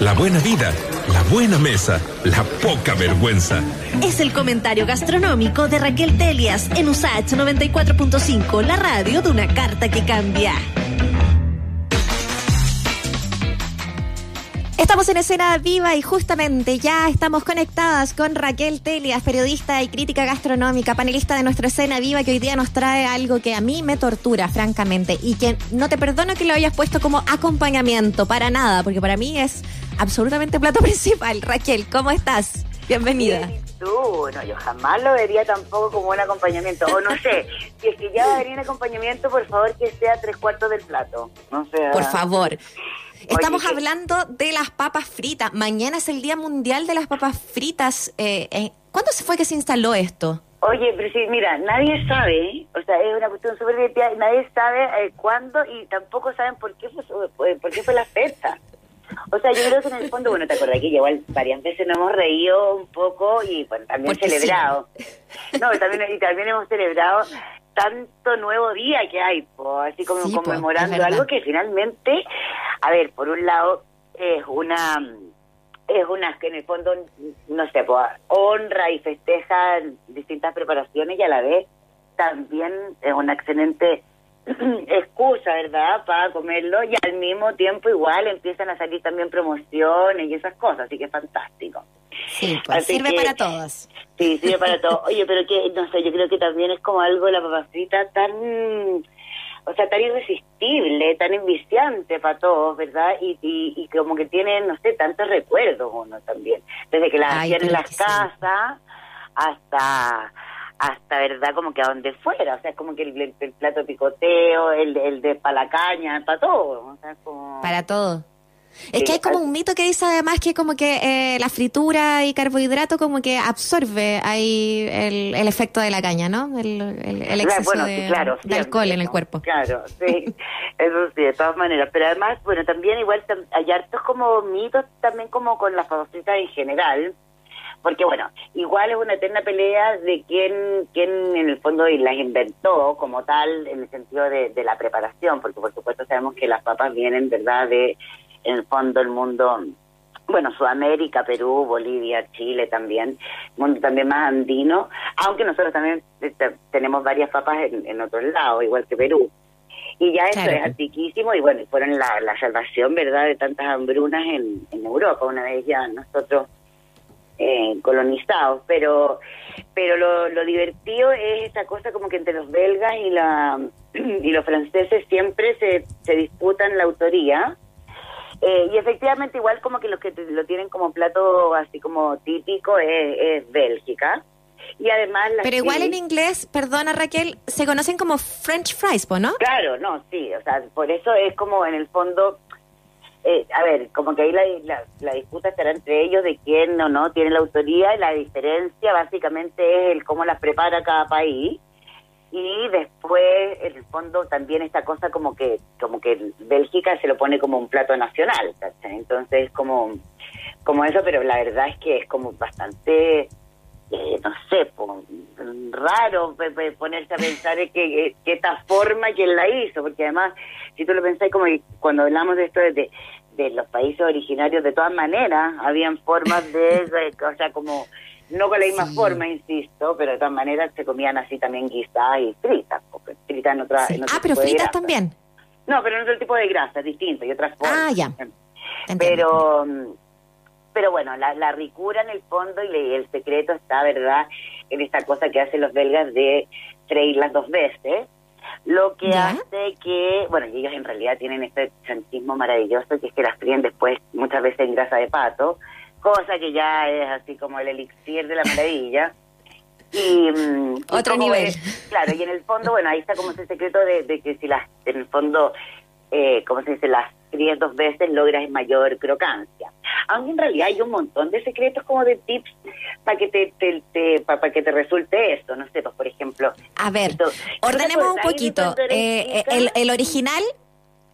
la buena vida, la buena mesa, la poca vergüenza. Es el comentario gastronómico de Raquel Telias en USAH 94.5, la radio de una carta que cambia. Estamos en escena viva y justamente ya estamos conectadas con Raquel Telias, periodista y crítica gastronómica, panelista de nuestra escena viva, que hoy día nos trae algo que a mí me tortura, francamente, y que no te perdono que lo hayas puesto como acompañamiento, para nada, porque para mí es absolutamente plato principal. Raquel, ¿cómo estás? Bienvenida. tú, no, yo jamás lo vería tampoco como un acompañamiento. O no sé, si es que ya va a venir un acompañamiento, por favor que sea tres cuartos del plato. No sé. Por favor. Estamos hablando de las papas fritas. Mañana es el Día Mundial de las Papas Fritas. Eh, eh, ¿Cuándo se fue que se instaló esto? Oye, pero sí, mira, nadie sabe, o sea, es una cuestión súper divertida, nadie sabe eh, cuándo y tampoco saben por qué fue, por qué fue la fecha. O sea, yo creo que en el fondo, bueno, te acordás que igual varias veces nos hemos reído un poco y bueno, también celebrado. No, también, y también hemos celebrado tanto nuevo día que hay, así como conmemorando algo que finalmente, a ver, por un lado es una es una que en el fondo no sé, pues, honra y festeja distintas preparaciones y a la vez también es una excelente excusa, ¿verdad?, para comerlo y al mismo tiempo igual empiezan a salir también promociones y esas cosas, así que es fantástico. Sí, pues sirve para todos. Sí, sirve para todos. Oye, pero que, no sé, yo creo que también es como algo la papacita tan, o sea, tan irresistible, tan enviciante para todos, ¿verdad? Y, y, como que tienen, no sé, tantos recuerdos uno también. Desde que las hacían en las casas hasta hasta, ¿verdad? Como que a donde fuera, o sea, es como que el, plato picoteo, el, el de palacaña, para todo, Para todo. Es que hay como un mito que dice además que como que eh, la fritura y carbohidrato como que absorbe ahí el, el efecto de la caña, ¿no? El, el, exceso de, alcohol en el cuerpo. Claro, sí, eso sí, de todas maneras. Pero además, bueno, también igual hay hartos como mitos también como con las famositas en general, porque bueno, igual es una eterna pelea de quién, quién en el fondo las inventó como tal en el sentido de, la preparación, porque por supuesto sabemos que las papas vienen, ¿verdad?, de en el fondo el mundo bueno, Sudamérica, Perú, Bolivia, Chile también, mundo también más andino, aunque nosotros también este, tenemos varias papas en, otros lados, igual que Perú. Y ya eso es antiquísimo y bueno, fueron la, la salvación, ¿verdad?, de tantas hambrunas en, en Europa. Una vez ya nosotros eh, colonizados, pero pero lo, lo divertido es esa cosa como que entre los belgas y la y los franceses siempre se, se disputan la autoría eh, y efectivamente igual como que los que lo tienen como plato así como típico es, es Bélgica y además pero igual en inglés perdona Raquel se conocen como French fries ¿no? claro no sí o sea por eso es como en el fondo eh, a ver, como que ahí la, la, disputa estará entre ellos de quién o no tiene la autoría y la diferencia básicamente es el cómo las prepara cada país y después en el fondo también esta cosa como que como que Bélgica se lo pone como un plato nacional entonces como como eso pero la verdad es que es como bastante eh, no sé raro ponerse a pensar que, que, esta forma quién la hizo porque además si tú lo pensás como cuando hablamos de esto de, de los países originarios, de todas maneras, habían formas de, o sea, como, no con la misma forma, insisto, pero de todas maneras se comían así también guisadas y fritas, porque fritas en otra... ah, pero fritas también. No, pero en otro tipo de grasa, distinto, y otras formas. Ah, ya. Pero, pero bueno, la, la ricura en el fondo y el secreto está, ¿verdad?, en esta cosa que hacen los belgas de freírlas dos veces lo que hace que, bueno, ellos en realidad tienen este santismo maravilloso, que es que las fríen después muchas veces en grasa de pato, cosa que ya es así como el elixir de la maravilla. Y, mm, Otro nivel. claro, y en el fondo, bueno, ahí está como ese secreto de, que si las, en el fondo, eh, ¿cómo se dice? Las fríes dos veces logras mayor crocancia. Aunque en realidad hay un montón de secretos como de tips para que te, te, para que te resulte esto, no sé, pues por ejemplo. A ver, ordenemos un poquito. Eh, el, el original,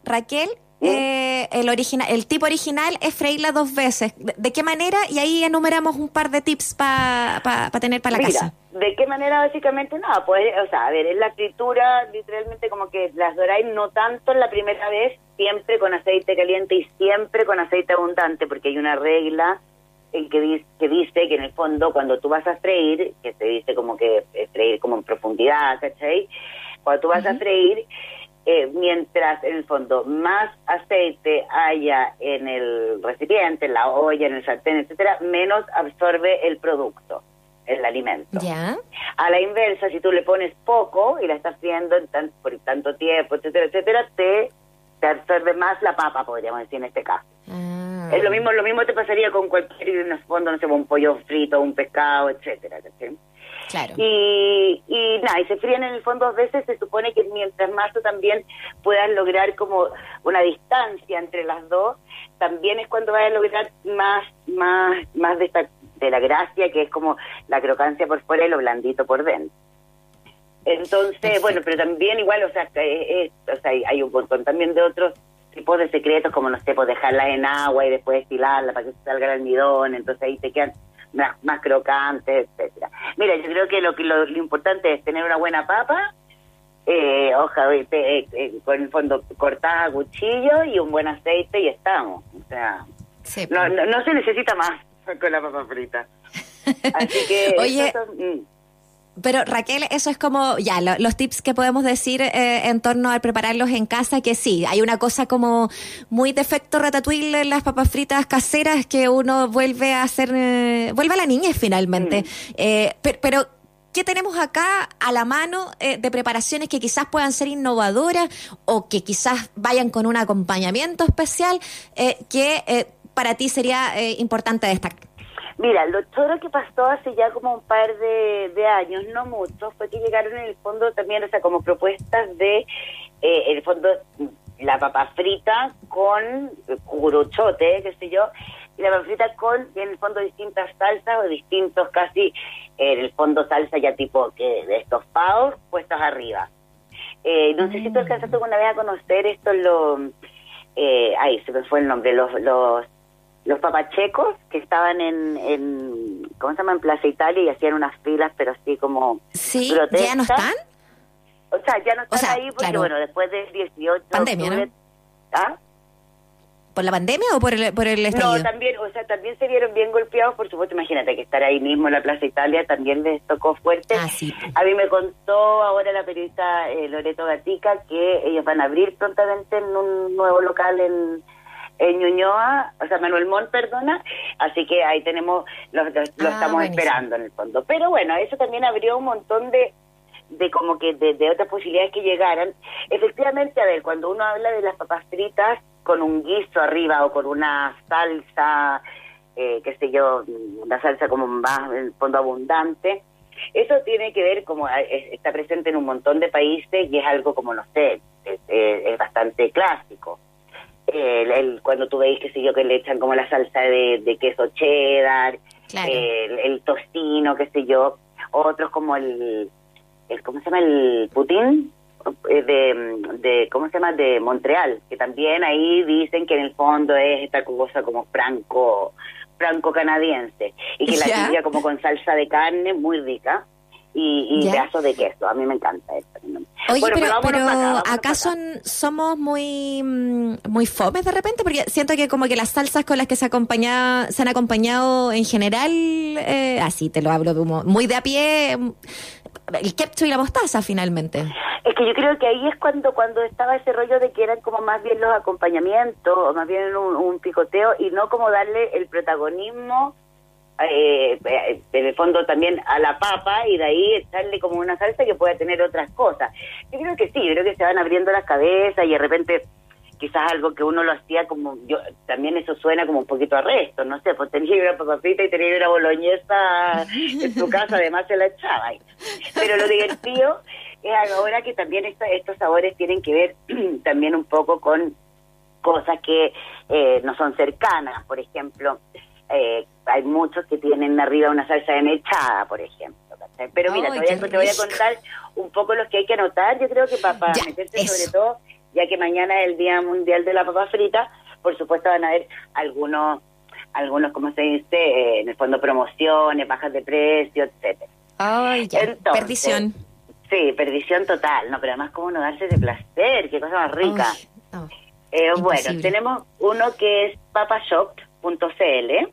Raquel. Eh, el original, el tipo original es freírla dos veces. ¿De, qué manera? Y ahí enumeramos un par de tips para pa, tener para la casa. ¿De qué manera básicamente? No, pues, o sea, a ver, es la fritura, literalmente como que las doráis no tanto en la primera vez, siempre con aceite caliente y siempre con aceite abundante, porque hay una regla en que, dice, que dice que en el fondo cuando tú vas a freír, que se dice como que freír como en profundidad, ¿cachai? Cuando tú vas a freír, eh, mientras en el fondo más aceite haya en el recipiente, en la olla, en el sartén, etcétera, menos absorbe el producto el alimento. ¿Ya? A la inversa, si tú le pones poco y la estás friendo por tanto tiempo, etcétera, etcétera, te, te absorbe más la papa, podríamos decir en este caso. Ah. Es lo mismo, lo mismo te pasaría con cualquier, en el fondo, no sé, un pollo frito, un pescado, etcétera, Claro. Y, y nada, y se fríen en el fondo dos veces, se supone que mientras más tú también puedas lograr como una distancia entre las dos, también es cuando vas a lograr más, más, más de esta de la gracia, que es como la crocancia por fuera y lo blandito por dentro. Entonces, bueno, pero también igual, o sea, o sea, hay un montón también de otros tipos de secretos, como no sé, pues dejarla en agua y después estilarla para que salga el almidón, entonces ahí te quedan más, crocantes, etcétera. Mira, yo creo que lo que lo, importante es tener una buena papa, eh, hoja eh, eh, con el fondo cortada a cuchillo y un buen aceite y estamos. O sea, no, no se necesita más con la papa frita. Así que... Oye... Mm. Pero Raquel, eso es como, ya, los tips que podemos decir eh, en torno al prepararlos en casa, que sí, hay una cosa como muy defecto ratatouille en las papas fritas caseras que uno vuelve a hacer, eh, vuelve a la niñez finalmente. Mm. Eh, pero, ¿qué tenemos acá a la mano de preparaciones que quizás puedan ser innovadoras o que quizás vayan con un acompañamiento especial que para ti sería eh, importante destacar? Mira, lo todo que pasó hace ya como un par de, años, no mucho, fue que llegaron en el fondo también, o sea, como propuestas de, eh, en el fondo, la papa frita con curuchote, qué sé yo, y la papa frita con, en el fondo, distintas salsas o distintos casi, en el fondo, salsa ya tipo que de estos pavos puestos arriba. Eh, no sé si tú mm. alcanzaste alguna vez a conocer esto, lo, eh, ahí se me fue el nombre, los, los los papachecos que estaban en, en, ¿cómo se llama? En Plaza Italia y hacían unas filas, pero así como Sí, ¿ya no están? O sea, ya no están ahí porque, bueno, después del 18... Pandemia, ¿no? ¿Ah? ¿Por la pandemia o por el, por el No, también, o sea, también se vieron bien golpeados, por supuesto, imagínate que estar ahí mismo en la Plaza Italia también les tocó fuerte. Ah, sí. A mí me contó ahora la periodista eh, Loreto Gatica que ellos van a abrir prontamente en un nuevo local en en Ñuñoa, o sea, Manuel Montt, perdona, así que ahí tenemos, lo, lo, ah, estamos esperando en el fondo. Pero bueno, eso también abrió un montón de, de como que de, otras posibilidades que llegaran. Efectivamente, a ver, cuando uno habla de las papas fritas con un guiso arriba o con una salsa, eh, qué sé yo, una salsa como más en el fondo abundante, eso tiene que ver como está presente en un montón de países y es algo como, no sé, es bastante clásico el, cuando tú veis, que sé yo, que le echan como la salsa de, queso cheddar, el, tostino, qué sé yo, otros como el, el ¿cómo se llama? El putín eh, de, de, ¿cómo se llama? De Montreal, que también ahí dicen que en el fondo es esta cosa como franco, franco canadiense, y que la sirve como con salsa de carne muy rica y, y pedazos de queso. A mí me encanta eso. Oye, pero, pero, acá, son, somos muy mm, muy fomes de repente, porque siento que como que las salsas con las que se acompaña, se han acompañado en general, eh, así te lo hablo muy de a pie, mm, el ketchup y la mostaza finalmente. Es que yo creo que ahí es cuando cuando estaba ese rollo de que eran como más bien los acompañamientos, o más bien un picoteo, y no como darle el protagonismo eh, en el fondo también a la papa y de ahí echarle como una salsa que pueda tener otras cosas. Yo creo que sí, yo creo que se van abriendo las cabezas y de repente quizás algo que uno lo hacía como yo también eso suena como un poquito a resto no sé pues tenía una papa frita y tenía una boloñesa en tu casa además se la echaba pero lo divertido es ahora que también estos sabores tienen que ver también un poco con cosas que eh, no son cercanas por ejemplo eh, hay muchos que tienen arriba una salsa de mechada, por ejemplo. Pero mira, te, voy a, contar un poco los que hay que anotar. Yo creo que para, meterse sobre todo, ya que mañana es el Día Mundial de la Papa Frita, por supuesto van a haber algunos, algunos como se dice, eh, en el fondo promociones, bajas de precio, etcétera. Ay, ya. perdición. Sí, perdición total, no, pero además cómo no darse de placer, qué cosa más rica. eh, bueno, tenemos uno que es papashop.cl,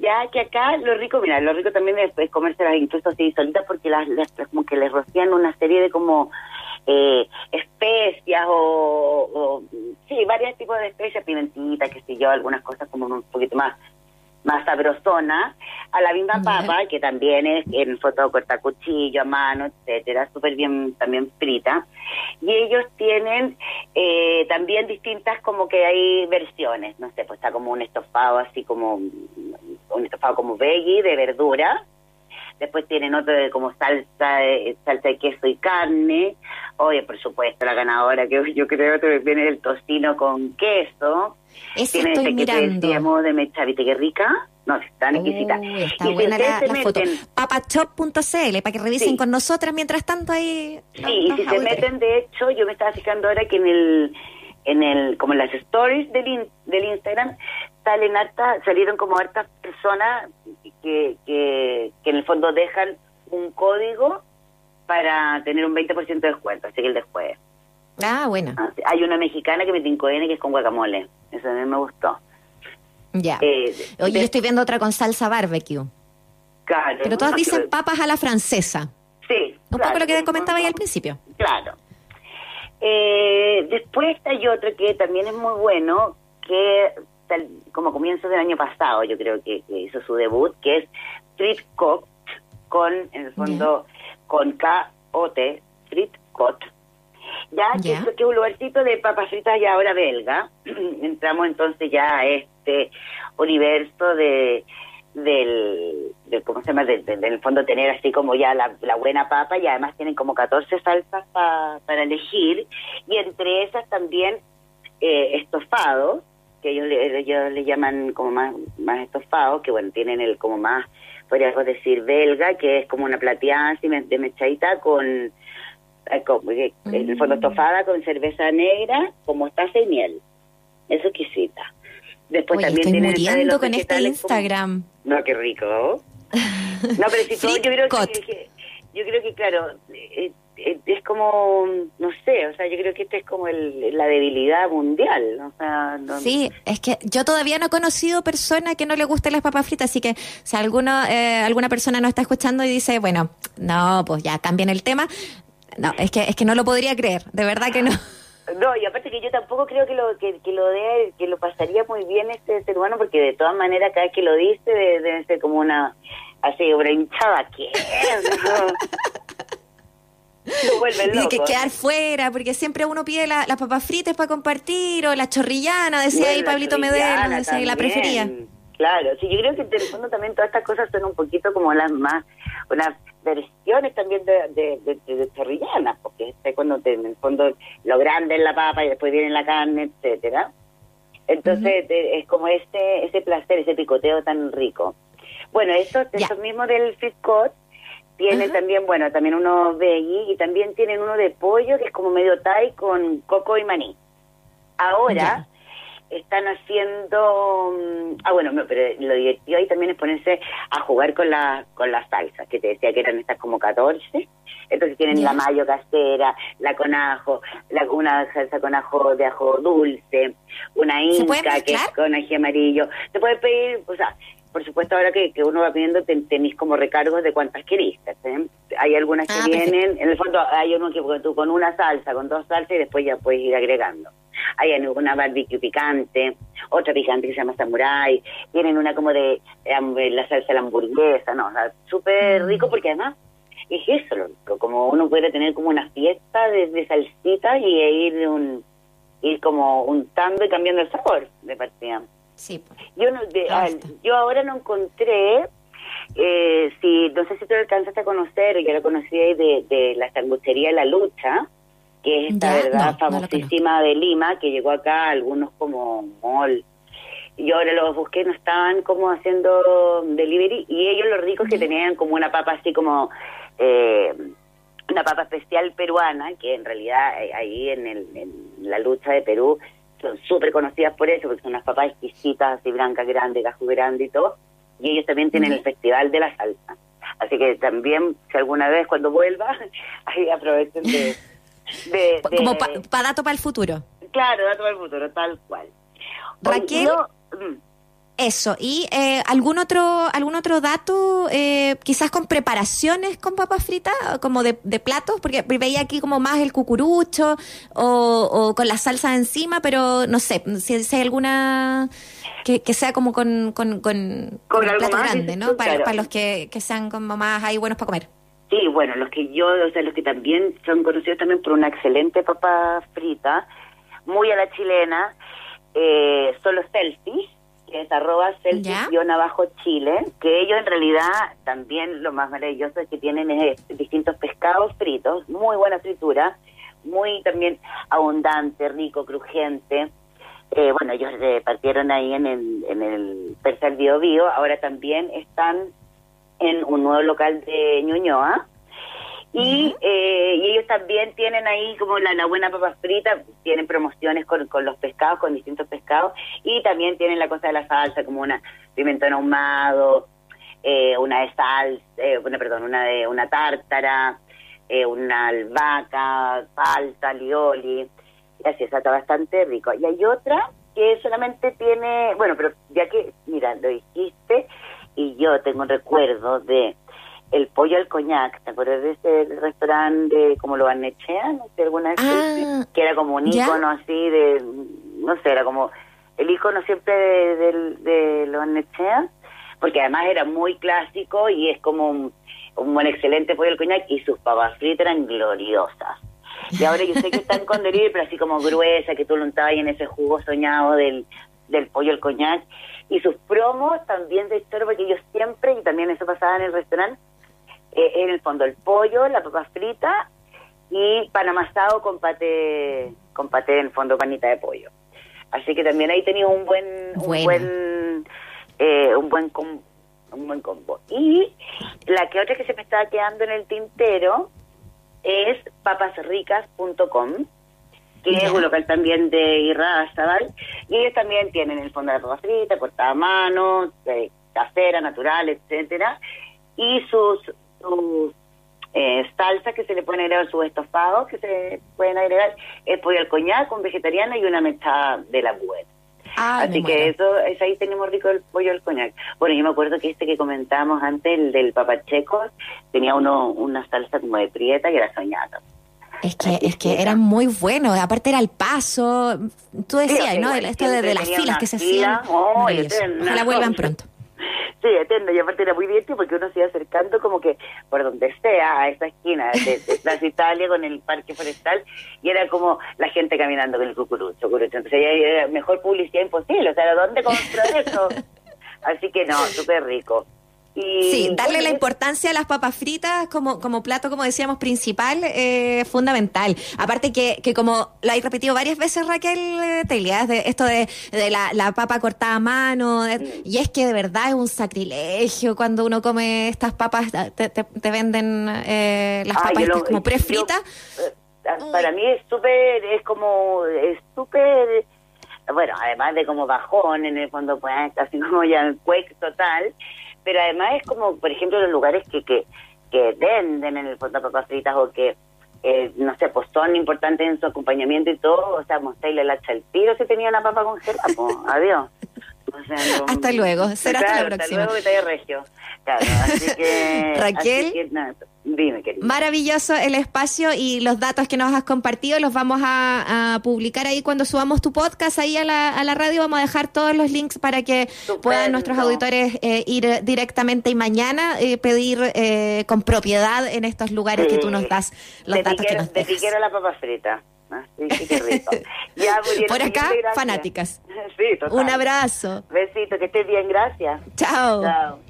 ya que acá lo rico, mira, lo rico también es, comerse las incluso así solitas porque las, como que les rocían una serie de como eh, especias o, o, sí, varios tipos de especias, pimentita, que sé yo, algunas cosas como un poquito más más sabrosona, a la misma papa, que también es en foto corta cuchillo, a mano, etcétera, súper bien también frita. Y ellos tienen eh, también distintas como que hay versiones, no sé, pues está como un estofado así como, un estofado como veggie de verdura, después tienen otro de como salsa de, salsa de queso y carne, oye, por supuesto, la ganadora que yo creo que viene el tocino con queso, ese tiene estoy mirando. de mecha, ¿viste qué rica? No, está exquisita. está buena la, foto. Papachop.cl, para que revisen con nosotras mientras tanto ahí. Sí, y si se meten, de hecho, yo me estaba fijando ahora que en el, en el, como en las stories del, del Instagram, salen harta, salieron como hartas personas que, que, que en el fondo dejan un código para tener un 20% de descuento, así que el después. Ah, bueno. Ah, hay una mexicana que me tincó N que es con guacamole. Eso a mí me gustó. Ya. Eh, Oye, yo estoy viendo otra con salsa barbecue. Claro. Pero todas dicen papas a la francesa. Sí. Un poco lo que comentaba ahí al principio. Claro. Eh, después hay otro que también es muy bueno, que como comienzo del año pasado, yo creo que, hizo su debut, que es Street con, en el fondo, con K-O-T, Street Cooked, ya que, es un lugarcito de papas fritas y ahora belga. Entramos entonces ya a este universo de del, ¿cómo se llama? Del, fondo tener así como ya la, buena papa y además tienen como 14 salsas para elegir y entre esas también eh, estofados que ellos, ellos le llaman como más, más estofados que bueno, tienen el como más, podríamos decir belga, que es como una plateada así de mechadita con en el fondo mm. estofada con cerveza negra, como mostaza y miel. Eso exquisita. Después Oye, también estoy muriendo con este Instagram. No, qué rico. no, pero si todo, yo creo que, yo creo que claro, eh, eh, es como, no sé, o sea, yo creo que esta es como el, la debilidad mundial. O sea, Sí, es que yo todavía no he conocido persona que no le gusten las papas fritas, así que si alguno, eh, alguna persona nos está escuchando y dice, bueno, no, pues ya cambien el tema, no, es que, es que no lo podría creer, de verdad que no. No, y aparte que yo tampoco creo que lo que, lo de, que lo pasaría muy bien este ser humano, porque de todas maneras cada vez que lo dice debe, ser como una, así, una hinchada, ¿qué? lo vuelve loco. que quedar fuera, porque siempre uno pide las papas fritas para compartir, o la chorrillana, decía ahí Pablito Medel, decía la prefería. Claro, sí, yo creo que en el fondo también todas estas cosas son un poquito como las más, unas versiones también de, de, de, chorrillanas, porque es cuando en el fondo lo grande es la papa y después viene la carne, etcétera. Entonces es como ese ese placer, ese picoteo tan rico. Bueno, estos, estos mismos del Fit Tienen también, bueno, también uno veggie y también tienen uno de pollo que es como medio thai con coco y maní. Ahora, están haciendo mm, ah bueno pero lo divertido ahí también es ponerse a jugar con la con las salsas que te decía que eran estas como 14 entonces tienen la mayo casera la con ajo la, una salsa con ajo de ajo dulce una inca que es con ají amarillo. Te puedes pedir o sea por supuesto ahora que, que uno va pidiendo tenéis como recargos de cuántas querís ¿eh? hay algunas que ah, vienen en el fondo hay uno que tú con una salsa con dos salsas y después ya puedes ir agregando hay una barbecue picante, otra picante que se llama samurai, tienen una como de, la salsa de la hamburguesa, ¿no? O sea, súper rico porque además es eso, como uno puede tener como una fiesta de, de salsita y ir un ir como untando y cambiando el sabor de partida. Sí. Yo no, yo ahora no encontré eh, si no sé si tú lo alcanzaste a conocer, yo lo conocí de, de la sanguchería La Lucha, que es esta verdad famosísima de Lima, que llegó acá, algunos como mall. Y ahora los busqué, no estaban como haciendo delivery, y ellos los ricos que tenían como una papa así como, eh, una papa especial peruana, que en realidad eh, ahí en, el, en la lucha de Perú son súper conocidas por eso, porque son unas papas exquisitas, así blancas, grandes, gajo grande y todo, y ellos también tienen el Festival de la Salsa. Así que también, si alguna vez cuando vuelva, ahí aprovechen de... de, Como para dato para el futuro. Claro, dato para el futuro, tal cual. Raquel... Mm. Eso, y eh, algún otro algún otro dato, eh, quizás con preparaciones con papas fritas, como de, platos, porque veía aquí como más el cucurucho o, con la salsa encima, pero no sé, si, hay alguna que, sea como con, con, con, plato grande, ¿no? Para, para los que, que sean como más ahí buenos para comer. Sí, bueno, los que yo, o sea, los que también son conocidos también por una excelente papa frita, muy a la chilena, eh, son los selfies que es arroba abajo Chile, que ellos en realidad también lo más maravilloso es que tienen es, distintos pescados fritos, muy buena fritura, muy también abundante, rico, crujiente. Eh, bueno, ellos eh, partieron ahí en el, en el Persal Bio Bio, ahora también están en un nuevo local de Ñuñoa, y, eh, y ellos también tienen ahí como la, buena papa frita, tienen promociones con, con los pescados, con distintos pescados, y también tienen la cosa de la salsa, como una pimentón ahumado, eh, una de sal, eh, una, perdón, una de una tártara, eh, una albahaca, salsa, lioli, y así, está bastante rico. Y hay otra que solamente tiene, bueno, pero ya que, mira, lo dijiste, y yo tengo un recuerdo de el pollo al coñac, ¿te acuerdas de ese restaurante como lo Barnechea? No sé, alguna vez ah, que era como un icono así de, no sé, era como el icono siempre de, de, lo Barnechea, porque además era muy clásico y es como un, un excelente pollo al coñac y sus papas fritas eran gloriosas. Y ahora yo sé que están con delivery, pero así como gruesa, que tú lo untabas en ese jugo soñado del, del pollo al coñac. Y sus promos también de historia, porque yo siempre, y también eso pasaba en el restaurante, eh, en el fondo el pollo, la papa frita y pan amasado con pate, con en el fondo panita de pollo. Así que también ahí tenía un buen, un buen, eh, un buen un buen combo. Y la que otra que se me estaba quedando en el tintero es papasricas.com, que es un local también de Irra y ellos también tienen el fondo de papa frita, cortada a mano, casera, natural, etcétera, y sus sus eh, salsas que se le pueden agregar, sus estofados que se pueden agregar, el pollo al coñac un vegetariano y una mechada de la buena. Así que eso, es ahí tenemos rico el pollo al coñac. Bueno, yo me acuerdo que este que comentábamos antes, el del papacheco, tenía uno una salsa como de prieta y era soñada. Es que, es que eran muy buenos, aparte era el paso, tú decías, ¿no? Esto de, las filas que se hacían. Oh, Ojalá vuelvan pronto. Sí, entiendo, y aparte era muy divertido porque uno se iba acercando como que por donde sea, a esa esquina de, Plaza Italia con el parque forestal, y era como la gente caminando con el cucurucho, cucurucho. Entonces era mejor publicidad imposible, o sea, ¿dónde compró eso? Así que no, súper rico sí, darle la importancia a las papas fritas como, como plato, como decíamos, principal, eh, fundamental. Aparte que, que como lo hay repetido varias veces Raquel eh, Telia, de esto de, de la, la, papa cortada a mano, y es que de verdad es un sacrilegio cuando uno come estas papas, te, te, venden eh, las papas como prefritas. Eh, para mí es súper, es como, es súper bueno, además de como bajón, en el fondo, pues, así como ya el cuec total, pero además es como, por ejemplo, los lugares que, que, que venden en el fondo papas fritas o que, eh, no sé, pues son importantes en su acompañamiento y todo, o sea, mostrarle el hacha al tiro si tenía una papa congelada, pues, adiós. Hasta luego, será hasta la próxima. Hasta luego, que regio. Claro, así que... Raquel, dime, querida. maravilloso el espacio y los datos que nos has compartido los vamos a, publicar ahí cuando subamos tu podcast ahí a la, a la, radio. Vamos a dejar todos los links para que puedan nuestros auditores eh, ir directamente y mañana eh, pedir eh, con propiedad en estos lugares que tú nos das los datos que nos dejas. De la papa frita. Sí, qué rico. Por acá, fanáticas. Un abrazo. Besito, que estés bien, gracias. Chao. Chao.